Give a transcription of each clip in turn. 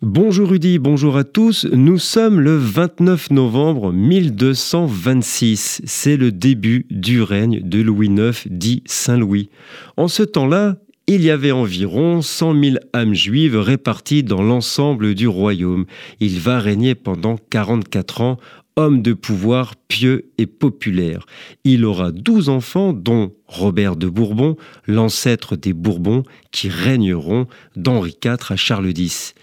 Bonjour Rudy, bonjour à tous. Nous sommes le 29 novembre 1226. C'est le début du règne de Louis IX, dit Saint-Louis. En ce temps-là, il y avait environ 100 000 âmes juives réparties dans l'ensemble du royaume. Il va régner pendant 44 ans, homme de pouvoir pieux et populaire. Il aura 12 enfants, dont Robert de Bourbon, l'ancêtre des Bourbons, qui régneront d'Henri IV à Charles X.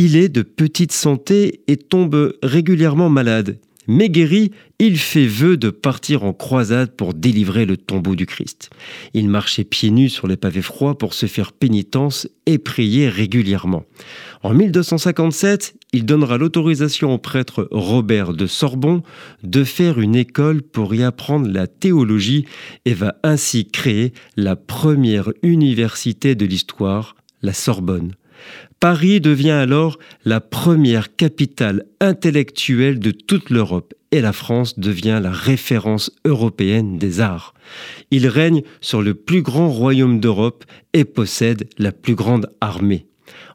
Il est de petite santé et tombe régulièrement malade. Mais guéri, il fait vœu de partir en croisade pour délivrer le tombeau du Christ. Il marchait pieds nus sur les pavés froids pour se faire pénitence et prier régulièrement. En 1257, il donnera l'autorisation au prêtre Robert de Sorbon de faire une école pour y apprendre la théologie et va ainsi créer la première université de l'histoire, la Sorbonne. Paris devient alors la première capitale intellectuelle de toute l'Europe et la France devient la référence européenne des arts. Il règne sur le plus grand royaume d'Europe et possède la plus grande armée.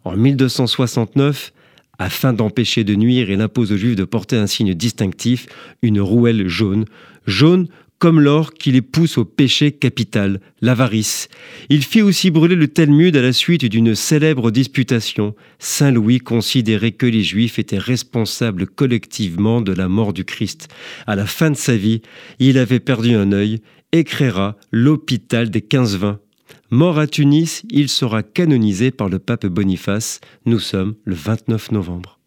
En 1269, afin d'empêcher de nuire, il impose aux Juifs de porter un signe distinctif, une rouelle jaune, jaune comme l'or qui les pousse au péché capital, l'avarice. Il fit aussi brûler le Talmud à la suite d'une célèbre disputation. Saint Louis considérait que les Juifs étaient responsables collectivement de la mort du Christ. À la fin de sa vie, il avait perdu un œil et créera l'hôpital des 15-20. Mort à Tunis, il sera canonisé par le pape Boniface. Nous sommes le 29 novembre.